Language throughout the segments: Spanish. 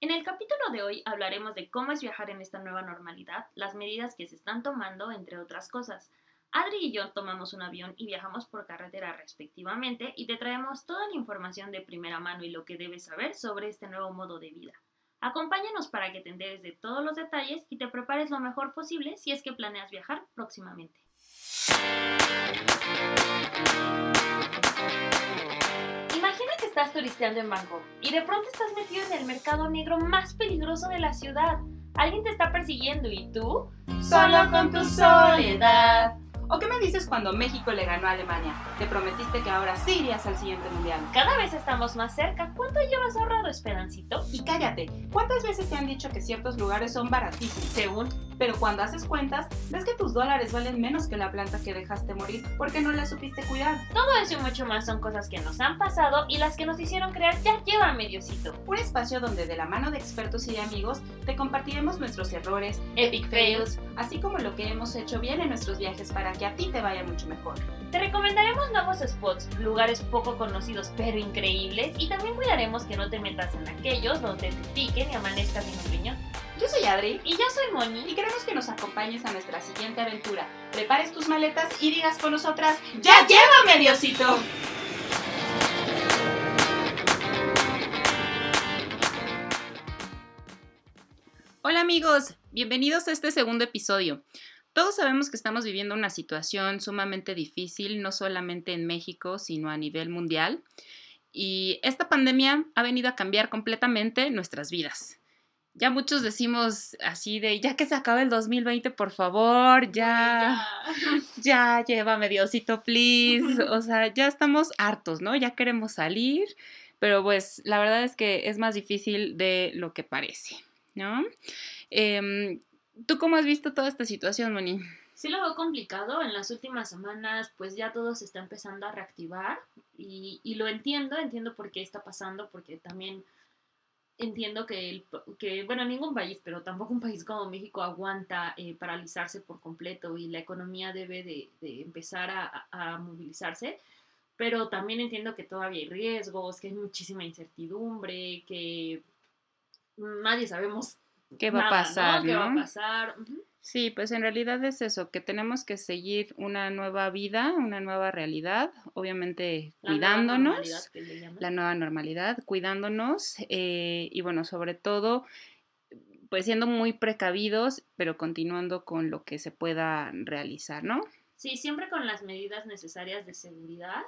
En el capítulo de hoy hablaremos de cómo es viajar en esta nueva normalidad, las medidas que se están tomando, entre otras cosas. Adri y yo tomamos un avión y viajamos por carretera respectivamente y te traemos toda la información de primera mano y lo que debes saber sobre este nuevo modo de vida. Acompáñanos para que te enteres de todos los detalles y te prepares lo mejor posible si es que planeas viajar próximamente. Imagina que estás turisteando en Bangkok y de pronto estás metido en el mercado negro más peligroso de la ciudad. Alguien te está persiguiendo y tú, solo con tu soledad. ¿O qué me dices cuando México le ganó a Alemania? Te prometiste que ahora sí irías al siguiente mundial. Cada vez estamos más cerca. ¿Cuánto llevas ahorrado, Esperancito? Y cállate, ¿cuántas veces te han dicho que ciertos lugares son baratísimos? Según. Pero cuando haces cuentas, ves que tus dólares valen menos que la planta que dejaste morir porque no la supiste cuidar. Todo eso y mucho más son cosas que nos han pasado y las que nos hicieron crear ya lleva mediocito. Un espacio donde de la mano de expertos y amigos te compartiremos nuestros errores, epic fails, así como lo que hemos hecho bien en nuestros viajes para que a ti te vaya mucho mejor. Te recomendaremos nuevos spots, lugares poco conocidos pero increíbles y también cuidaremos que no te metas en aquellos donde te piquen y amanezcas en un riñón. Yo soy Adri y yo soy Moni y queremos que nos acompañes a nuestra siguiente aventura. Prepares tus maletas y digas con nosotras, ¡Ya llévame, Diosito! Hola amigos, bienvenidos a este segundo episodio. Todos sabemos que estamos viviendo una situación sumamente difícil, no solamente en México, sino a nivel mundial. Y esta pandemia ha venido a cambiar completamente nuestras vidas. Ya muchos decimos así de, ya que se acabe el 2020, por favor, ya, ya, llévame Diosito, please. O sea, ya estamos hartos, ¿no? Ya queremos salir, pero pues la verdad es que es más difícil de lo que parece, ¿no? Eh, ¿Tú cómo has visto toda esta situación, Moni? Sí lo veo complicado. En las últimas semanas, pues ya todo se está empezando a reactivar y, lo entiendo, entiendo por qué está pasando, porque también entiendo que, el, que, bueno, ningún país, pero tampoco un país como México aguanta eh, paralizarse por completo y la economía debe de, empezar a, movilizarse. Pero también entiendo que todavía hay riesgos, que hay muchísima incertidumbre, que nadie sabemos qué va a pasar, ¿no? ¿Qué va a pasar? Uh -huh. Sí, pues en realidad es eso, que tenemos que seguir una nueva vida, una nueva realidad, obviamente La cuidándonos, nueva la nueva normalidad, cuidándonos eh, y bueno, sobre todo, pues siendo muy precavidos, pero continuando con lo que se pueda realizar, ¿no? Sí, siempre con las medidas necesarias de seguridad.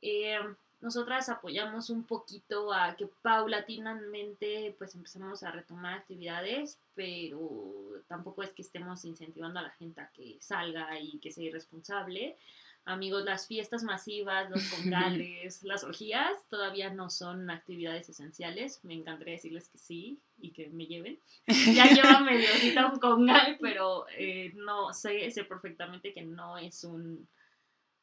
Eh, nosotras apoyamos un poquito a que paulatinamente pues empezamos a retomar actividades, pero tampoco es que estemos incentivando a la gente a que salga y que sea irresponsable. Amigos, las fiestas masivas, los congales, las orgías todavía no son actividades esenciales. Me encantaría decirles que sí y que me lleven. Ya lleva medio un congal, pero eh, no sé, sé perfectamente que no es un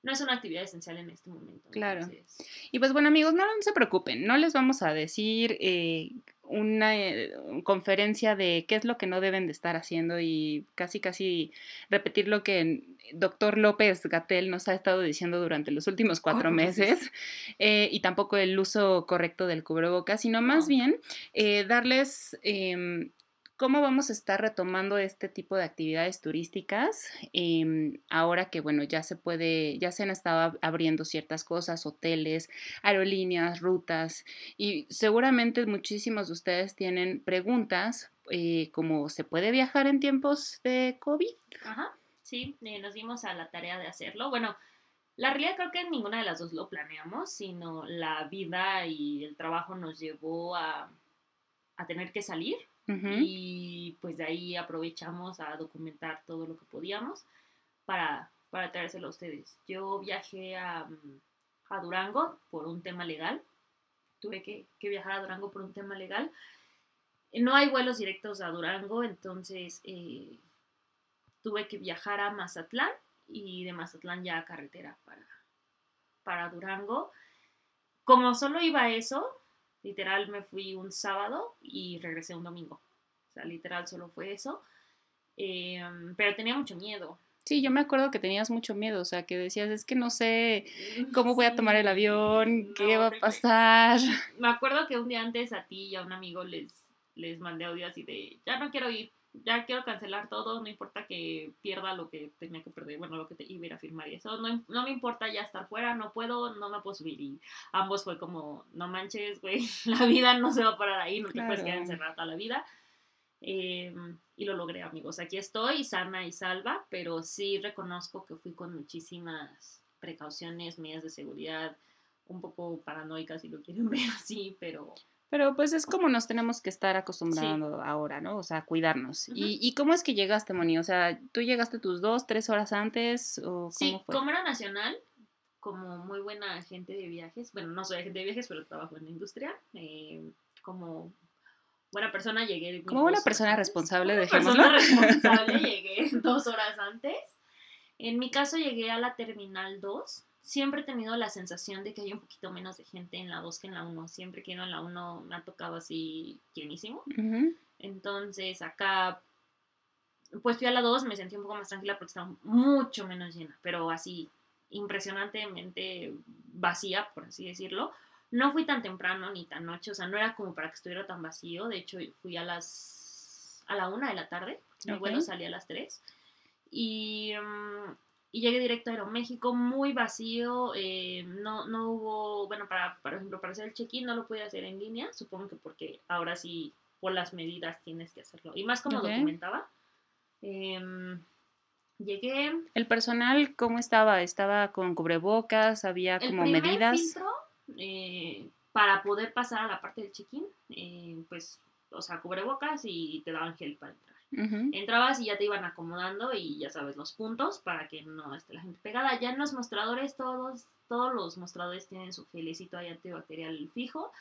no es una actividad esencial en este momento. Claro. Entonces... Y pues bueno amigos, no, no, se preocupen, no les vamos a decir eh, una eh, conferencia de qué es lo que no deben de estar haciendo y casi casi repetir lo que doctor López Gatel nos ha estado diciendo durante los últimos cuatro meses eh, y tampoco el uso correcto del cubrebocas, sino más no. bien eh, darles em, cómo vamos a estar retomando este tipo de actividades turísticas eh, ahora que bueno ya se puede ya se han estado abriendo ciertas cosas hoteles aerolíneas rutas y seguramente muchísimos de ustedes tienen preguntas eh, como se puede viajar en tiempos de covid Ajá, sí eh, nos dimos a la tarea de hacerlo. Bueno la realidad creo que ninguna de las dos lo planeamos sino la vida y el trabajo nos llevó a, a tener que salir Y pues de ahí aprovechamos a documentar todo lo que podíamos para, para traérselo a ustedes. Yo viajé a, a Durango por un tema legal. Tuve que, viajar a Durango por un tema legal. No hay vuelos directos a Durango, entonces eh, tuve que viajar a Mazatlán y de Mazatlán ya a carretera para, para Durango. Como solo iba eso, Literal me fui un sábado y regresé un domingo. O sea, literal solo fue eso. Eh, pero tenía mucho miedo. Sí, yo me acuerdo que tenías mucho miedo, o sea, que decías, es que no sé cómo voy a tomar el avión, qué no, va a pasar. Me acuerdo que un día antes a ti y a un amigo les, les mandé audio así de, ya no quiero ir, ya quiero cancelar todo, no importa que pierda lo que tenía que perder, bueno, lo que te iba a ir a firmar y eso, no, no me importa ya estar fuera, no puedo, no me puedo subir. Y ambos fue como, no manches, güey, la vida no se va a parar ahí, no te puedes quedar encerrada toda la vida. Eh, y lo logré, amigos. Aquí estoy, sana y salva, pero sí reconozco que fui con muchísimas precauciones, medidas de seguridad, un poco paranoicas si lo quieren ver así, pero Pero pues es como nos tenemos que estar acostumbrando ahora, ¿no? O sea, cuidarnos. ¿Y, ¿Y cómo es que llegaste, Moni? O sea, ¿tú llegaste tus dos, tres horas antes o cómo Sí, fue? como era nacional, como muy buena agente de viajes, bueno, no soy agente de viajes, pero trabajo en la industria, eh, como buena persona llegué. Como buena persona antes. responsable, Como dejémoslo. persona responsable llegué dos horas antes. En mi caso llegué a la Terminal 2. Siempre he tenido la sensación de que hay un poquito menos de gente en la 2 que en la 1. Siempre que he ido en la 1 me ha tocado así llenísimo. Entonces acá, pues fui a la 2, me sentí un poco más tranquila porque estaba mucho menos llena, pero así impresionantemente vacía, por así decirlo. No fui tan temprano ni tan noche, o sea, no era como para que estuviera tan vacío. De hecho, fui a las a la 1 de la tarde, mi Ok. vuelo salía a las 3. Y, mm, y llegué directo a Aeroméxico, muy vacío. eh, no, no hubo, bueno, para, por ejemplo, para hacer el check-in no lo pude hacer en línea, supongo que porque ahora sí, por las medidas, tienes que hacerlo. Y más como documentaba. em, llegué. ¿El personal cómo estaba? ¿Estaba con cubrebocas? ¿Había El como primer medidas? filtro eh, para poder pasar a la parte del check-in, eh, pues, o sea, cubrebocas y te daban gel para entrar. Entrabas y ya te iban acomodando y ya sabes los puntos para que no esté la gente pegada. Ya en los mostradores todos, todos los mostradores tienen su gelecito antibacterial fijo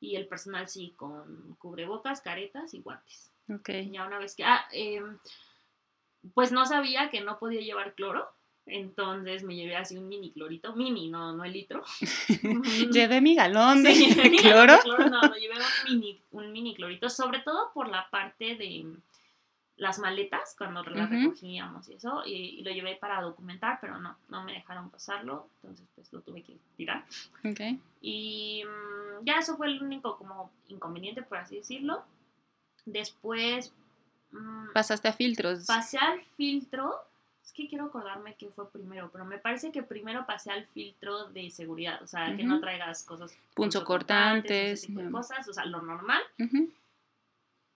y el personal sí con cubrebocas, caretas y guantes. Ok. Ya una vez que ah, em, pues no sabía que no podía llevar cloro, entonces me llevé así un mini clorito, mini, no, no el litro. Llevé mi galón de Sí, cloro. cloro, No, no, llevé un mini, un mini clorito, sobre todo por la parte de las maletas, cuando las recogíamos y eso, y, y lo llevé para documentar, pero no, no me dejaron pasarlo, entonces pues lo tuve que tirar. Ok. Y mm, ya eso fue el único como inconveniente, por así decirlo. Después mm, Pasaste a filtros. pasé al filtro. Es que quiero acordarme qué fue primero, pero me parece que primero pasé al filtro de seguridad, o sea, que no traigas cosas Punzocortantes, ese tipo de ya. cosas, o sea, lo normal. Ujú.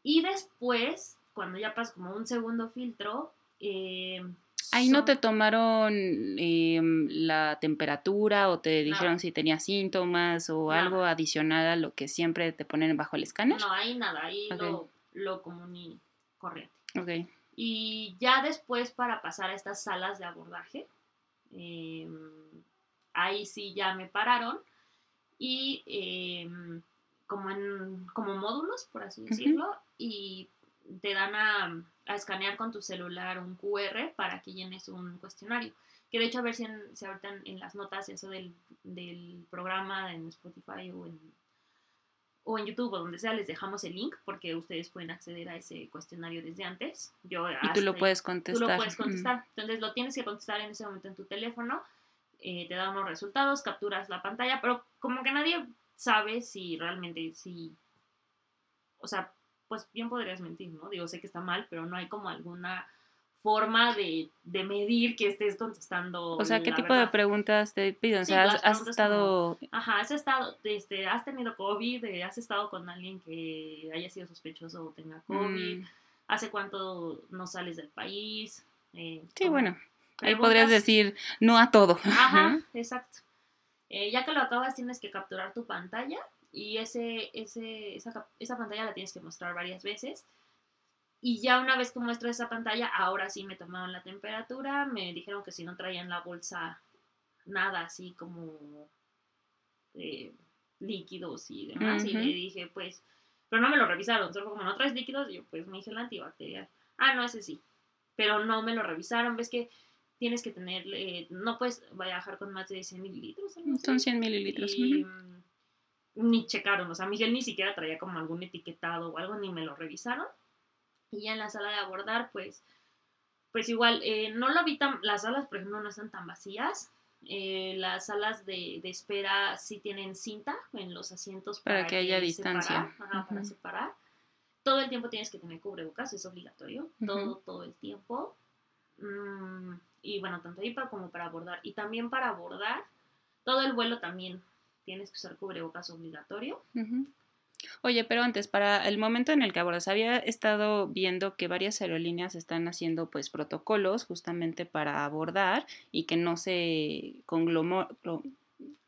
Y después, cuando ya pasas como un segundo filtro, eh, Ahí no te tomaron em, la temperatura o te dijeron si tenías síntomas o algo adicional a lo que siempre te ponen bajo el escáner. No, ahí nada, ahí lo, lo común corriente. Ok. Y ya después para pasar a estas salas de abordaje, eh, ahí sí ya me pararon y eh, como en como módulos, por así decirlo, y te dan a, a escanear con tu celular un QR para que llenes un cuestionario. Que de hecho a ver si, en, si ahorita en, en las notas eso del, del programa en Spotify o en, o en YouTube o donde sea les dejamos el link porque ustedes pueden acceder a ese cuestionario desde antes. Yo Y tú lo puedes Tú contestar. lo puedes Mm. contestar. Entonces lo tienes que contestar en ese momento en tu teléfono. eh, te da unos resultados, capturas la pantalla, pero como que nadie sabe si realmente, si. O sea, pues bien podrías mentir, ¿no? Digo, sé que está mal, pero no hay como alguna forma de, de medir que estés contestando. O sea, ¿qué tipo de preguntas te piden? O sea, has, has estado... Ajá, has estado, este, has tenido COVID, eh, has estado con alguien que haya sido sospechoso o tenga COVID, mm, hace cuánto no sales del país. eh, sí, como bueno. Ahí podrías decir no a todo. Ajá, exacto. Eh, ya que lo acabas, tienes que capturar tu pantalla y ese, ese, esa, esa pantalla la tienes que mostrar varias veces. Y ya una vez que muestro esa pantalla, ahora sí me tomaron la temperatura, me dijeron que si no traían la bolsa nada así como eh, líquidos y demás. Y le dije, pues, pero no me lo revisaron, solo como no traes líquidos, yo pues me dije el antibacterial. Ah, no, ese sí. Pero no me lo revisaron, ves que tienes que tener, eh, no puedes viajar con más de 100 mililitros. Son 100 mililitros. Y, ni checaron, o sea, Miguel ni siquiera traía como algún etiquetado o algo, ni me lo revisaron. Y ya en la sala de abordar, pues, pues igual, eh, no lo vi tan, las salas, por ejemplo, no están tan vacías. Eh, las salas de, de espera sí tienen cinta en los asientos Para que haya separar, distancia. ajá, para separar. todo el tiempo tienes que tener cubrebocas, es obligatorio, todo, todo el tiempo. Mm, y bueno, tanto ahí para, como para abordar. Y también para abordar, todo el vuelo también tienes que usar cubrebocas obligatorio. Ujú. Oye, pero antes, para el momento en el que abordas, había estado viendo que varias aerolíneas están haciendo pues protocolos justamente para abordar y que no se conglomo, clo-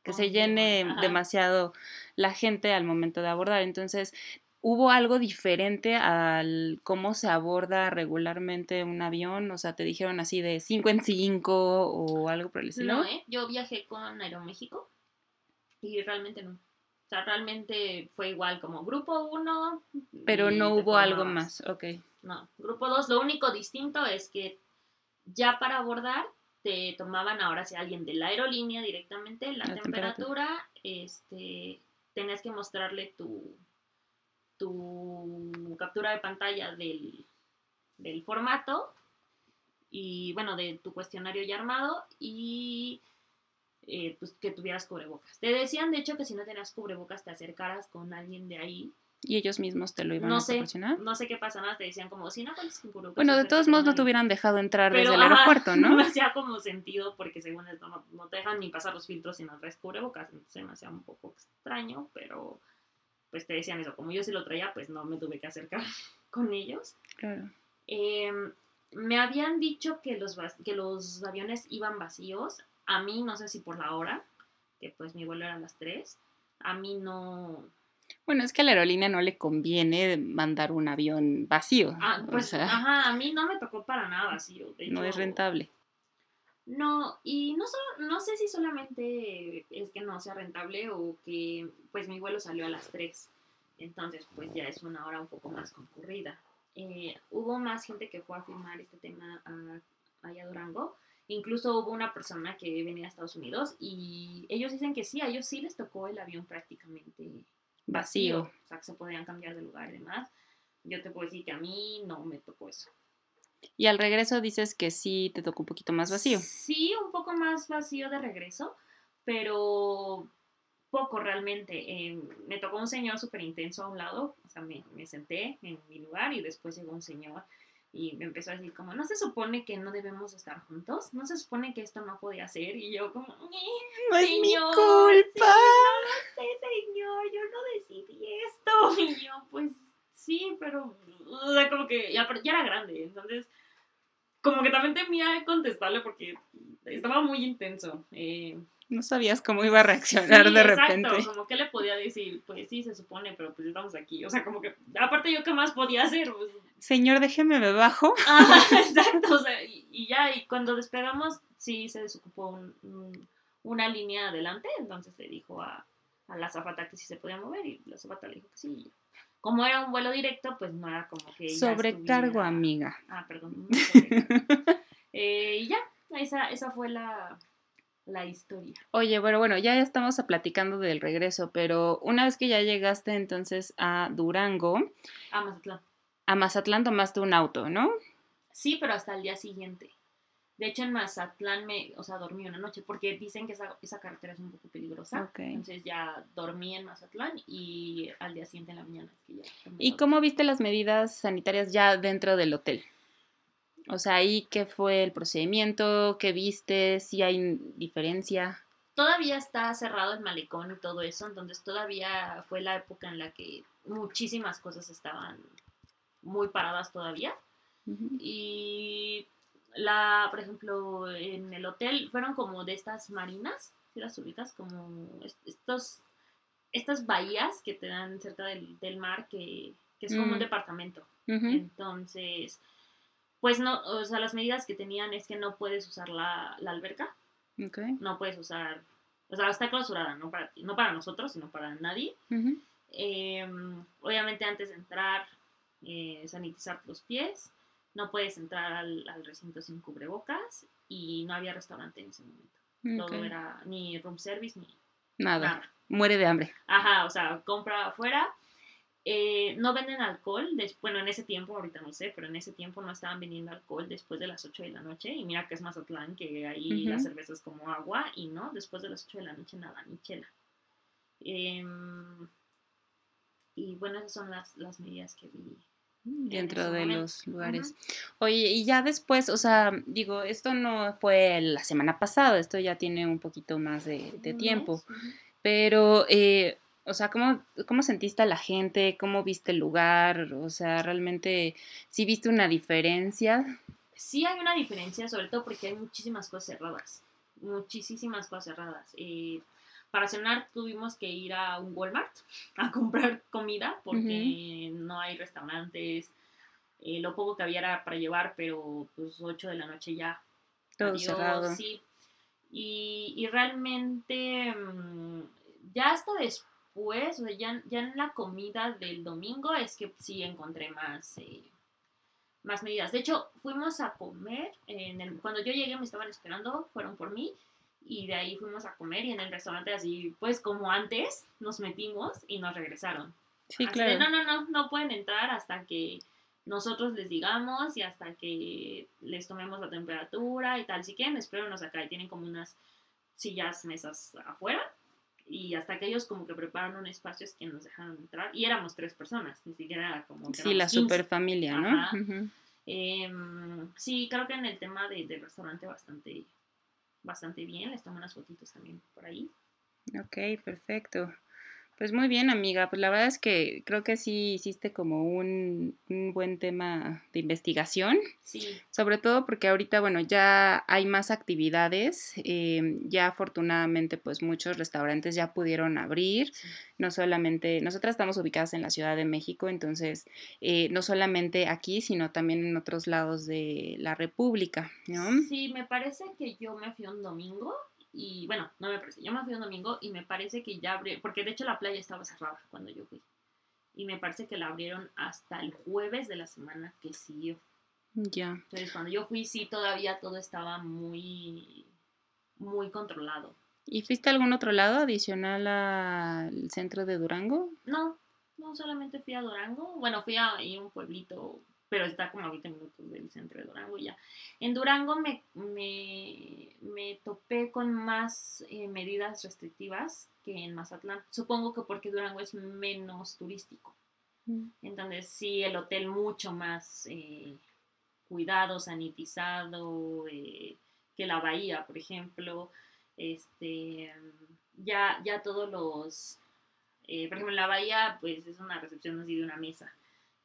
que se llene Ajá. demasiado la gente al momento de abordar. Entonces, ¿hubo algo diferente al cómo se aborda regularmente un avión? O sea, ¿te dijeron así de 5 en 5 o algo por el estilo? No, ¿eh? Yo viajé con Aeroméxico y realmente no. O sea, realmente fue igual como grupo 1. Pero no hubo algo más, ok. No, grupo 2, lo único distinto es que ya para abordar te tomaban ahora si alguien de la aerolínea directamente la, La temperatura. temperatura, este, tenías que mostrarle tu, tu captura de pantalla del, del formato y bueno, de tu cuestionario ya armado y eh, pues que tuvieras cubrebocas. Te decían de hecho que si no tenías cubrebocas te acercaras con alguien de ahí. ¿Y ellos mismos te lo iban No a sé, proporcionar? no sé qué pasa, nada, te decían como si no con cubrebocas. Bueno, de todos modos no te alguien". hubieran dejado entrar Pero, desde el ajá, aeropuerto, ¿no? me hacía como sentido porque según esto no, no te dejan ni pasar los filtros si no traes cubrebocas, entonces se me hacía un poco extraño, pero pues te decían eso, como yo sí lo traía, pues no me tuve que acercar con ellos. Claro. Eh, me habían dicho que los, que los aviones iban vacíos, a mí no sé si por la hora, que pues mi vuelo era a las 3, a mí no... Bueno, es que a la aerolínea no le conviene mandar un avión vacío. Ah, o pues, sea, ajá, a mí no me tocó para nada vacío. de no es rentable. No, y no, solo, no sé si solamente es que no sea rentable o que pues mi vuelo salió a las 3, entonces pues ya es una hora un poco más concurrida. Eh, hubo más gente que fue a firmar este tema allá a Durango, incluso hubo una persona que venía a Estados Unidos y ellos dicen que sí, a ellos sí les tocó el avión prácticamente Vacío. o sea que se podían cambiar de lugar y demás. Yo te puedo decir que a mí no me tocó eso. Y al regreso dices que sí te tocó un poquito más vacío. Sí, un poco más vacío de regreso, pero poco realmente. Eh, me tocó un señor súper intenso a un lado, o sea, me, me senté en mi lugar y después llegó un señor y me empezó a decir como, ¿no se supone que no debemos estar juntos? ¿No se supone que esto no podía ser? Y yo como, "Eh, No Señor, culpa. sí, no lo sé, señor, yo no decidí esto. Y yo, pues sí, pero, o sea, como que ya, ya era grande, entonces, como que también temía contestarle porque estaba muy intenso. Eh, No sabías cómo iba a reaccionar sí, de exacto, repente. como que le podía decir, pues sí, se supone, pero pues estamos aquí. O sea, como que, aparte yo, ¿qué más podía hacer? Pues, Señor, déjeme me bajo. Exacto, o sea, y, y ya, y cuando despegamos, sí se desocupó un- un- una línea adelante, entonces le dijo a, a la azafata que sí se podía mover, y la azafata le dijo que sí. Como era un vuelo directo, pues no era como que. Sobrecargo, estuviera- amiga. Ah, perdón. no sobrecargo. Eh, y ya, esa, esa fue la, la historia. Oye, bueno, bueno, ya estamos platicando del regreso, pero una vez que ya llegaste entonces a Durango, Ah, Mazatlán. a Mazatlán tomaste un auto, ¿no? Sí, pero hasta el día siguiente. De hecho, en Mazatlán me, o sea, dormí una noche, porque dicen que esa, esa carretera es un poco peligrosa. Entonces ya dormí en Mazatlán y al día siguiente en la mañana que ya ¿Y cómo viste las medidas sanitarias ya dentro del hotel? O sea, ahí qué fue el procedimiento, qué viste, si hay diferencia. Todavía está cerrado el malecón y todo eso, entonces todavía fue la época en la que muchísimas cosas estaban muy paradas todavía. Y la, por ejemplo, en el hotel fueron como de estas marinas, ¿sí las ubicas? Como est- estos, estas bahías que te dan cerca del, del mar, que, que es como Mm. un departamento. Ujú. Entonces, pues no, o sea, las medidas que tenían es que no puedes usar la, la alberca, Ok. no puedes usar, o sea, está clausurada, no para ti, no para nosotros, sino para nadie. Eh, obviamente antes de entrar, eh, sanitizar los pies, no puedes entrar al, al recinto sin cubrebocas y no había restaurante en ese momento. Todo era ni room service ni Nada. nada. Muere de hambre. Ajá, o sea, compra afuera. Eh, no venden alcohol, des- bueno, en ese tiempo, ahorita no sé, pero en ese tiempo no estaban vendiendo alcohol después de las 8 de la noche. Y mira que es Mazatlán, que ahí Ujú. la cerveza es como agua y no, después de las 8 de la noche nada, ni chela. Em, Y bueno, esas son las, las medidas que vi dentro de los lugares. Oye, y ya después, o sea, digo, esto no fue la semana pasada, esto ya tiene un poquito más de, tiempo, pero, eh, o sea, ¿cómo, ¿cómo sentiste a la gente? ¿Cómo viste el lugar? O sea, realmente, ¿sí viste una diferencia? Sí hay una diferencia, sobre todo porque hay muchísimas cosas cerradas, muchísimas cosas cerradas. Eh, para cenar tuvimos que ir a un Walmart a comprar comida porque no hay restaurantes. Eh, lo poco que había era para llevar, pero pues 8 de la noche ya. Todo cerrado. Sí. Y, realmente mm, ya hasta después, o sea, ya, ya, en la comida del domingo es que sí encontré más, eh, más medidas. De hecho, fuimos a comer, en el, cuando yo llegué me estaban esperando, fueron por mí y de ahí fuimos a comer y en el restaurante así, pues como antes, nos metimos y nos regresaron. Sí, claro. no, no, no, no pueden entrar hasta que nosotros les digamos y hasta que les tomemos la temperatura y tal. Si quieren, espérenos acá y tienen como unas sillas, mesas afuera y hasta que ellos como que preparan un espacio es que nos dejaron entrar y éramos tres personas, ni siquiera como... sí, la super familia, ¿no? Em, sí, creo que en el tema de, del restaurante bastante bastante bien. Les tomo unas fotitos también por ahí. Ok, perfecto. Pues muy bien, amiga. Pues la verdad es que creo que sí hiciste como un, buen tema de investigación. Sí. Sobre todo porque ahorita, bueno, ya hay más actividades. Eh, ya afortunadamente, pues muchos restaurantes ya pudieron abrir. No solamente, nosotras estamos ubicadas en la Ciudad de México, entonces eh, no solamente aquí, sino también en otros lados de la República, ¿no? Sí, me parece que yo me fui un domingo y bueno, no me parece. Yo me fui un domingo y me parece que ya abrieron, porque de hecho la playa estaba cerrada cuando yo fui. Y me parece que la abrieron hasta el jueves de la semana que siguió. Ya. Entonces cuando yo fui sí todavía todo estaba muy, muy controlado. ¿Y fuiste a algún otro lado adicional al centro de Durango? No, no solamente fui a Durango. Bueno, fui a un pueblito pero está como a 20 minutos del centro de Durango ya. En Durango me, me, topé con más eh, medidas restrictivas que en Mazatlán. Supongo que porque Durango es menos turístico. Mm. Entonces sí, el hotel mucho más eh, cuidado, sanitizado eh, que la bahía, por ejemplo. Este, ya, ya todos los... por ejemplo, en la bahía pues es una recepción así de una mesa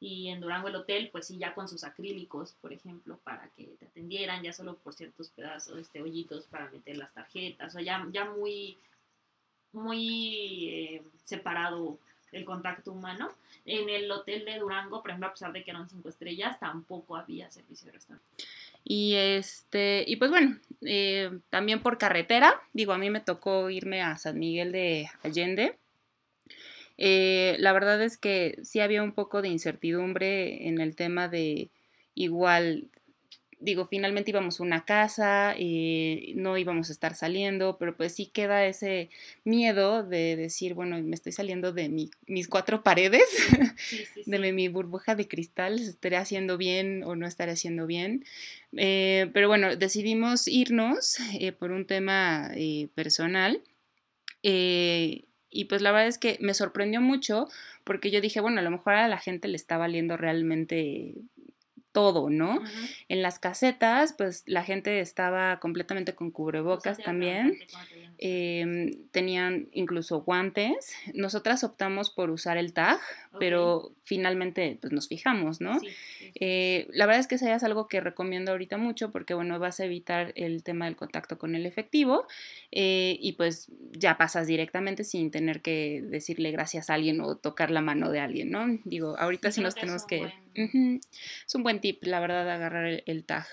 y en Durango el hotel, pues sí, ya con sus acrílicos, por ejemplo, para que te atendieran, ya solo por ciertos pedazos, este, hoyitos para meter las tarjetas, o ya, ya muy, muy eh, separado el contacto humano. En el hotel de Durango, por ejemplo, a pesar de que eran cinco estrellas, tampoco había servicio de restaurante. Y este, y pues bueno, eh, también por carretera, digo, a mí me tocó irme a San Miguel de Allende eh, la verdad es que sí había un poco de incertidumbre en el tema de igual, digo, finalmente íbamos a una casa, y no íbamos a estar saliendo, pero pues sí queda ese miedo de decir, bueno, me estoy saliendo de mis cuatro paredes, de mi burbuja de cristal, ¿estaré haciendo bien o no estaré haciendo bien? Eh, pero bueno, decidimos irnos eh, por un tema personal. Y pues la verdad es que me sorprendió mucho porque yo dije, bueno, a lo mejor a la gente le está valiendo realmente todo, ¿no? En las casetas, pues la gente estaba completamente con cubrebocas también. Em, tenían incluso guantes. Nosotras optamos por usar el tag, pero finalmente pues nos fijamos, ¿no? Eh, la verdad es que ya es algo que recomiendo ahorita mucho porque, bueno, vas a evitar el tema del contacto con el efectivo eh, y pues ya pasas directamente sin tener que decirle gracias a alguien o tocar la mano de alguien, ¿no? Digo, ahorita sí, nos tenemos que... Es un buen tip, la verdad, agarrar el, tag.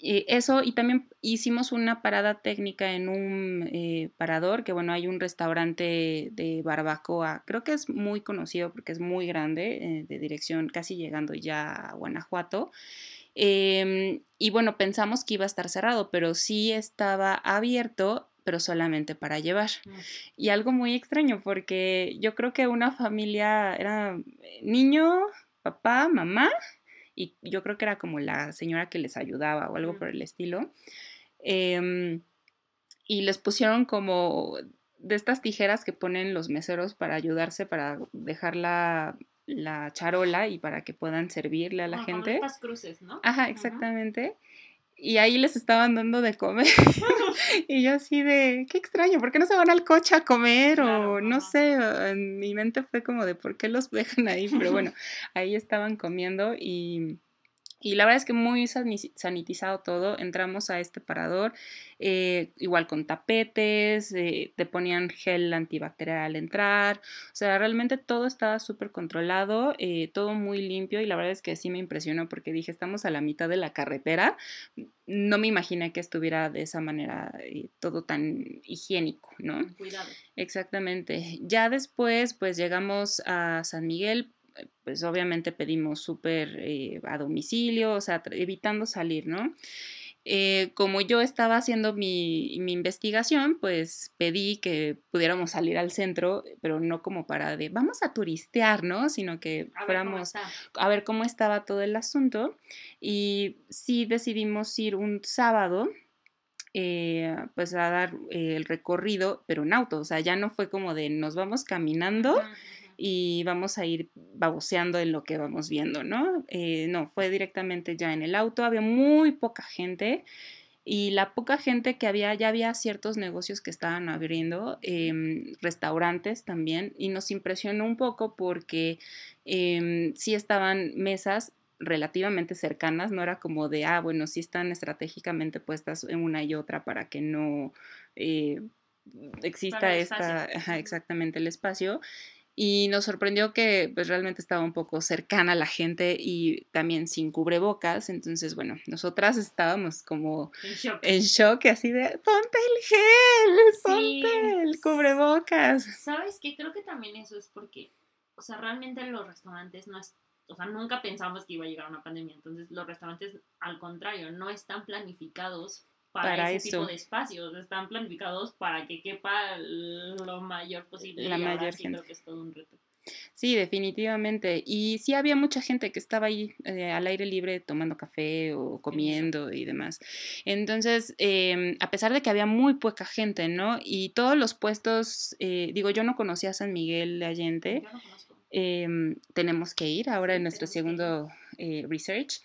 Eso, y también hicimos una parada técnica en un eh, parador, que bueno, hay un restaurante de barbacoa, creo que es muy conocido porque es muy grande, eh, de dirección casi llegando ya a Guanajuato. Em, y bueno, pensamos que iba a estar cerrado, pero sí estaba abierto, pero solamente para llevar. Mm. Y algo muy extraño, porque yo creo que una familia era niño, papá, mamá y yo creo que era como la señora que les ayudaba o algo por el estilo. Em, y les pusieron como de estas tijeras que ponen los meseros para ayudarse, para dejar la, la charola y para que puedan servirle a la gente. Cruces, ¿no? Ajá, exactamente. Y ahí les estaban dando de comer. y yo así de, qué extraño, ¿por qué no se van al coche a comer? o no sé, en mi mente fue como de, ¿por qué los dejan ahí? Pero bueno, ahí estaban comiendo y y la verdad es que muy sanitizado todo. Entramos a este parador, eh, igual con tapetes, eh, te ponían gel antibacterial al entrar. O sea, realmente todo estaba súper controlado, eh, todo muy limpio. Y la verdad es que sí me impresionó porque dije, estamos a la mitad de la carretera. No me imaginé que estuviera de esa manera todo tan higiénico, ¿no? Cuidado. Exactamente. Ya después, pues llegamos a San Miguel pues obviamente pedimos súper eh, a domicilio, o sea, evitando salir, ¿no? Eh, como yo estaba haciendo mi, investigación, pues pedí que pudiéramos salir al centro, pero no como para de vamos a turistear, ¿no? Sino que fuéramos a ver cómo estaba todo el asunto. Y sí decidimos ir un sábado. Eh, pues a dar el recorrido, pero en auto, o sea, ya no fue como de nos vamos caminando, y vamos a ir baboseando en lo que vamos viendo, ¿no? Eh, no, fue directamente ya en el auto, había muy poca gente y la poca gente que había, ya había ciertos negocios que estaban abriendo, em, restaurantes también, y nos impresionó un poco porque eh, sí estaban mesas relativamente cercanas, no era como de, ah, bueno, sí están estratégicamente puestas en una y otra para que no eh, exista esta, exactamente el espacio y nos sorprendió que pues realmente estaba un poco cercana a la gente y también sin cubrebocas, entonces bueno, nosotras estábamos como en shock, así de ponte el gel, ponte el cubrebocas. ¿Sabes qué? Creo que también eso es porque, o sea, realmente los restaurantes no es, o sea, nunca pensamos que iba a llegar una pandemia, entonces los restaurantes al contrario, no están planificados para, ese tipo de espacios. Están planificados para que quepa lo mayor posible. La mayor sí creo que es todo un reto. Sí, definitivamente. Y sí había mucha gente que estaba ahí eh, al aire libre tomando café o comiendo y demás. Entonces, em, a pesar de que había muy poca gente, ¿no? Y todos los puestos, eh, digo, yo no conocía a San Miguel de Allende. Em, tenemos que ir ahora en nuestro segundo eh, research.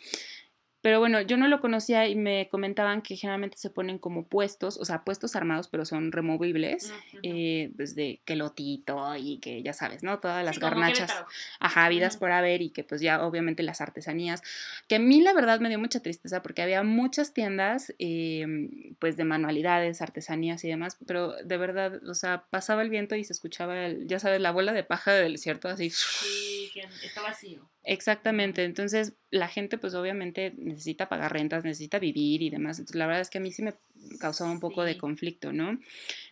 Pero bueno, yo no lo conocía y me comentaban que generalmente se ponen como puestos, o sea, puestos armados, pero son removibles, eh, desde que lotito y que ya sabes, ¿no? Todas las garnachas, ajá, vidas por haber y que pues ya obviamente las artesanías, que a mí la verdad me dio mucha tristeza porque había muchas tiendas, em, pues de manualidades, artesanías y demás, pero de verdad, o sea, pasaba el viento y se escuchaba, ya sabes, la bola de paja del desierto así. Sí, que está vacío. Exactamente, entonces la gente pues obviamente necesita pagar rentas, necesita vivir y demás, entonces la verdad es que a mí sí me causaba un poco de conflicto, ¿no?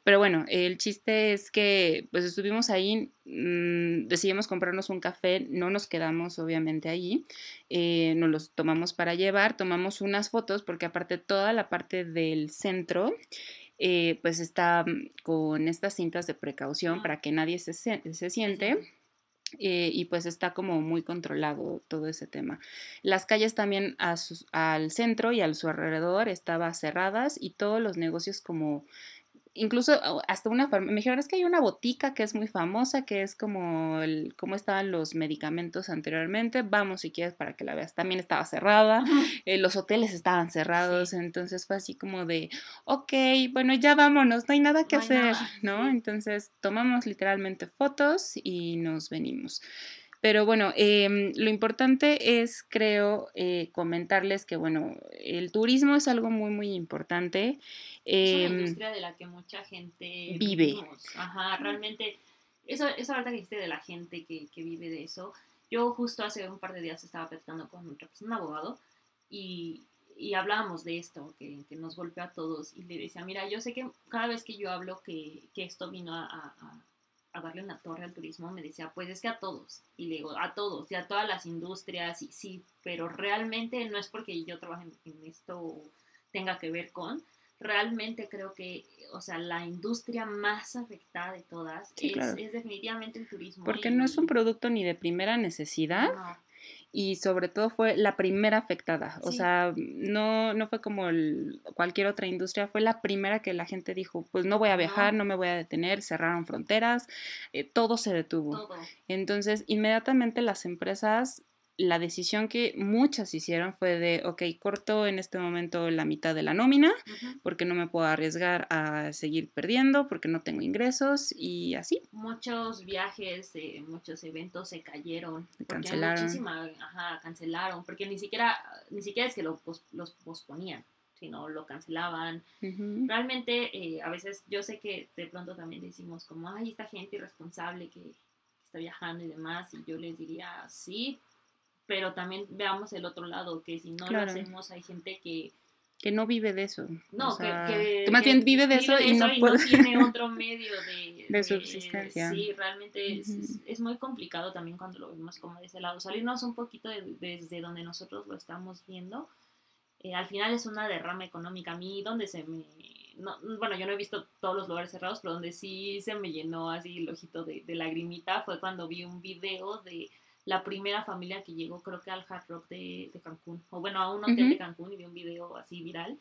Pero bueno, el chiste es que pues estuvimos ahí, mmm, decidimos comprarnos un café, no nos quedamos obviamente ahí, eh, nos los tomamos para llevar, tomamos unas fotos porque aparte toda la parte del centro eh, pues está mm, con estas cintas de precaución para que nadie se, se siente. Eh, y pues está como muy controlado todo ese tema. Las calles también al centro y a su alrededor estaban cerradas y todos los negocios como incluso hasta una me dijeron es que hay una botica que es muy famosa que es como el cómo estaban los medicamentos anteriormente vamos si quieres para que la veas también estaba cerrada eh, los hoteles estaban cerrados entonces fue así como de ok bueno ya vámonos no hay nada que hacer no entonces tomamos literalmente fotos y nos venimos pero bueno, em, lo importante es, creo, eh, comentarles que, bueno, el turismo es algo muy, muy importante. es una em, industria de la que mucha gente vive. Ajá, realmente, eso, eso ahorita que dijiste de la gente que, que, vive de eso. Yo justo hace un par de días estaba platicando con un abogado y, y hablábamos de esto, que, que, nos golpea a todos, y le decía, mira, yo sé que cada vez que yo hablo que, que esto vino a, a darle una torre al turismo, me decía, pues es que a todos. Y le digo, a todos, y a todas las industrias, y sí, pero realmente no es porque yo trabaje en, esto tenga que ver con, realmente creo que, o sea, la industria más afectada de todas es, definitivamente el turismo. Porque no es un producto ni de primera necesidad. Y sobre todo fue la primera afectada. O sea, no, no fue como cualquier otra industria, fue la primera que la gente dijo, pues no voy a viajar, no, me voy a detener, cerraron fronteras, eh, todo se detuvo. Entonces, inmediatamente las empresas la decisión que muchas hicieron fue de, ok, corto en este momento la mitad de la nómina, porque no me puedo arriesgar a seguir perdiendo, porque no tengo ingresos y así. Muchos viajes, eh, muchos eventos se cayeron. Se cancelaron. Ajá, cancelaron, porque ni siquiera, ni siquiera es que lo, los posponían sino lo cancelaban. Realmente, eh, a veces yo sé que de pronto también decimos como, ay, esta gente irresponsable que está viajando y demás, y yo les diría, sí, pero también veamos el otro lado, que si no lo hacemos hay gente que... Que no vive de eso. No, que, que, más bien vive de eso, y, no, tiene otro medio de, de, subsistencia. Sí, realmente es, muy complicado también cuando lo vemos como de ese lado. Salirnos un poquito desde donde nosotros lo estamos viendo. Eh, al final es una derrama económica. A mí, donde se me... No, bueno, yo no he visto todos los lugares cerrados, pero donde sí se me llenó así el ojito de, de lagrimita fue cuando vi un video de la primera familia que llegó, creo que al Hard Rock de, Cancún, o bueno, a un hotel de Cancún y vi un video así viral,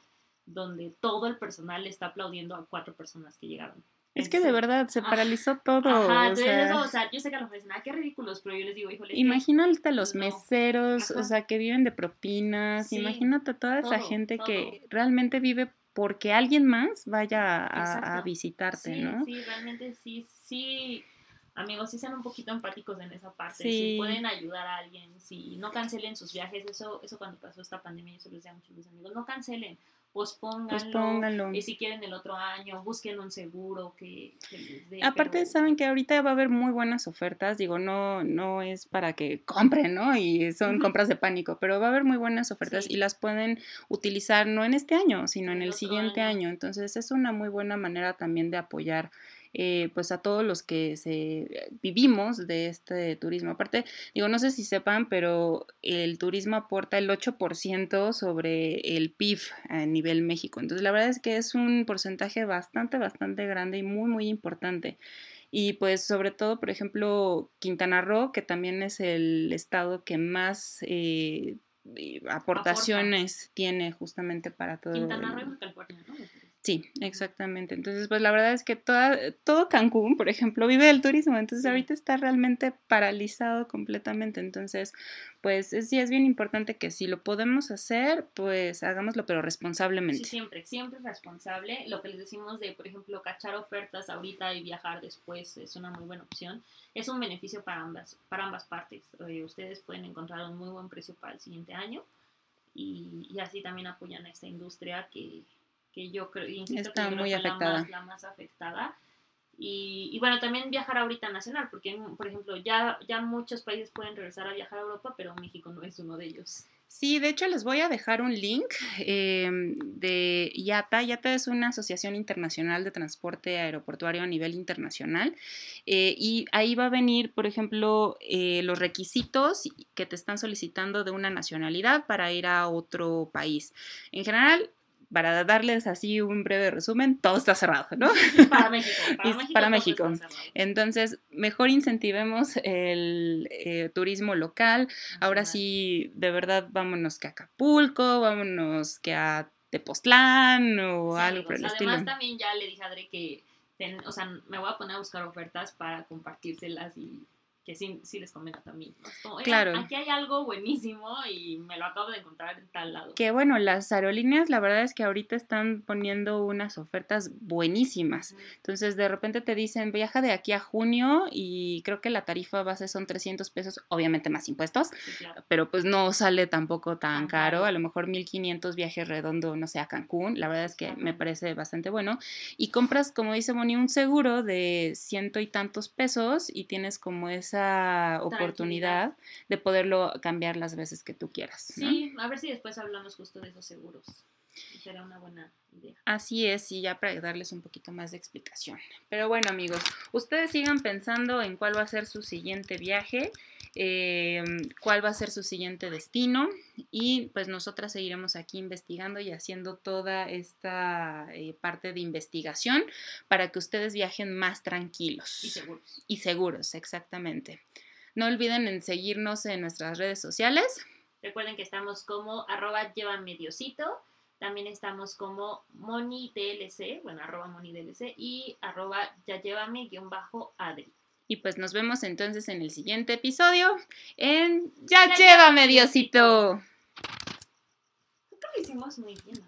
donde todo el personal está aplaudiendo a cuatro personas que llegaron. Es que de verdad se paralizó todo. Ajá, o sea, o sea, yo sé que a los dicen, ah, qué ridículos, pero yo les digo, híjole. Imagínate a los meseros, o sea, que viven de propinas, imagínate a toda esa gente que realmente vive porque alguien más vaya a, visitarte, ¿no? Sí, realmente sí, sí amigos, sí sean un poquito empáticos en esa parte, si pueden ayudar a alguien, si no cancelen sus viajes, eso, eso cuando pasó esta pandemia, yo se los decía a muchos amigos, no cancelen, pospónganlo, y si quieren el otro año, busquen un seguro que, les dé. Aparte, saben que ahorita va a haber muy buenas ofertas, digo, no, no es para que compren, ¿no? Y son compras de pánico, pero va a haber muy buenas ofertas y las pueden utilizar no en este año, sino en el, siguiente año. Entonces, es una muy buena manera también de apoyar eh, pues a todos los que se vivimos de este turismo. Aparte, digo, no sé si sepan, pero el turismo aporta el 8% sobre el PIB a nivel México. Entonces, la verdad es que es un porcentaje bastante, bastante grande y muy, muy importante. Y pues sobre todo, por ejemplo, Quintana Roo, que también es el estado que más eh, aportaciones tiene justamente para todo. Quintana Roo California, ¿no? Sí, exactamente. Entonces, pues la verdad es que toda, todo Cancún, por ejemplo, vive del turismo, entonces ahorita está realmente paralizado completamente. Entonces, pues sí es bien importante que si lo podemos hacer, pues hagámoslo, pero responsablemente. Sí, siempre, siempre responsable. Lo que les decimos de, por ejemplo, cachar ofertas ahorita y viajar después es una muy buena opción. Es un beneficio para ambas, para ambas partes. Eh, ustedes pueden encontrar un muy buen precio para el siguiente año y, y así también apoyan a esta industria que que yo creo, insisto, Está que muy afectada. La, más, afectada. Y, y, bueno, también viajar ahorita nacional, porque por ejemplo, ya, ya muchos países pueden regresar a viajar a Europa, pero México no es uno de ellos. Sí, de hecho les voy a dejar un link em, de IATA. IATA es una asociación internacional de transporte aeroportuario a nivel internacional eh, y ahí va a venir, por ejemplo, eh, los requisitos que te están solicitando de una nacionalidad para ir a otro país. En general, para darles así un breve resumen, todo está cerrado, ¿no? Para México. Para México. Entonces, mejor incentivemos el eh, turismo local. Ahora sí, de verdad, vámonos que a Acapulco, vámonos que a Tepoztlán o algo por el estilo. Además, también ya le dije a Adri que, o sea, me voy a poner a buscar ofertas para compartírselas y que sí, sí les comenta también. claro. Aquí hay algo buenísimo y me lo acabo de encontrar en tal lado. Que bueno, las aerolíneas la verdad es que ahorita están poniendo unas ofertas buenísimas. Entonces de repente te dicen viaja de aquí a junio y creo que la tarifa base son 300 pesos, obviamente más impuestos, pero pues no sale tampoco tan caro. A lo mejor 1500 viajes redondo, no sé, a Cancún. La verdad es que me parece bastante bueno. Y compras, como dice Moni, un seguro de ciento y tantos pesos y tienes como esa oportunidad de poderlo cambiar las veces que tú quieras. Sí, a ver si después hablamos justo de esos seguros. Será una buena idea. Así es, y ya para darles un poquito más de explicación. Pero bueno, amigos, ustedes sigan pensando en cuál va a ser su siguiente viaje, em, cuál va a ser su siguiente destino, y pues nosotras seguiremos aquí investigando y haciendo toda esta eh, parte de investigación para que ustedes viajen más tranquilos. Y seguros. Y seguros, exactamente. No olviden en seguirnos en nuestras redes sociales. Recuerden que estamos como arroba lleva mediocito. También estamos como monidlc, bueno, arroba monidlc y arroba ya llévame guion bajo adri. Y pues nos vemos entonces en el siguiente episodio en Ya, llévame, Diosito. Creo que lo hicimos muy bien.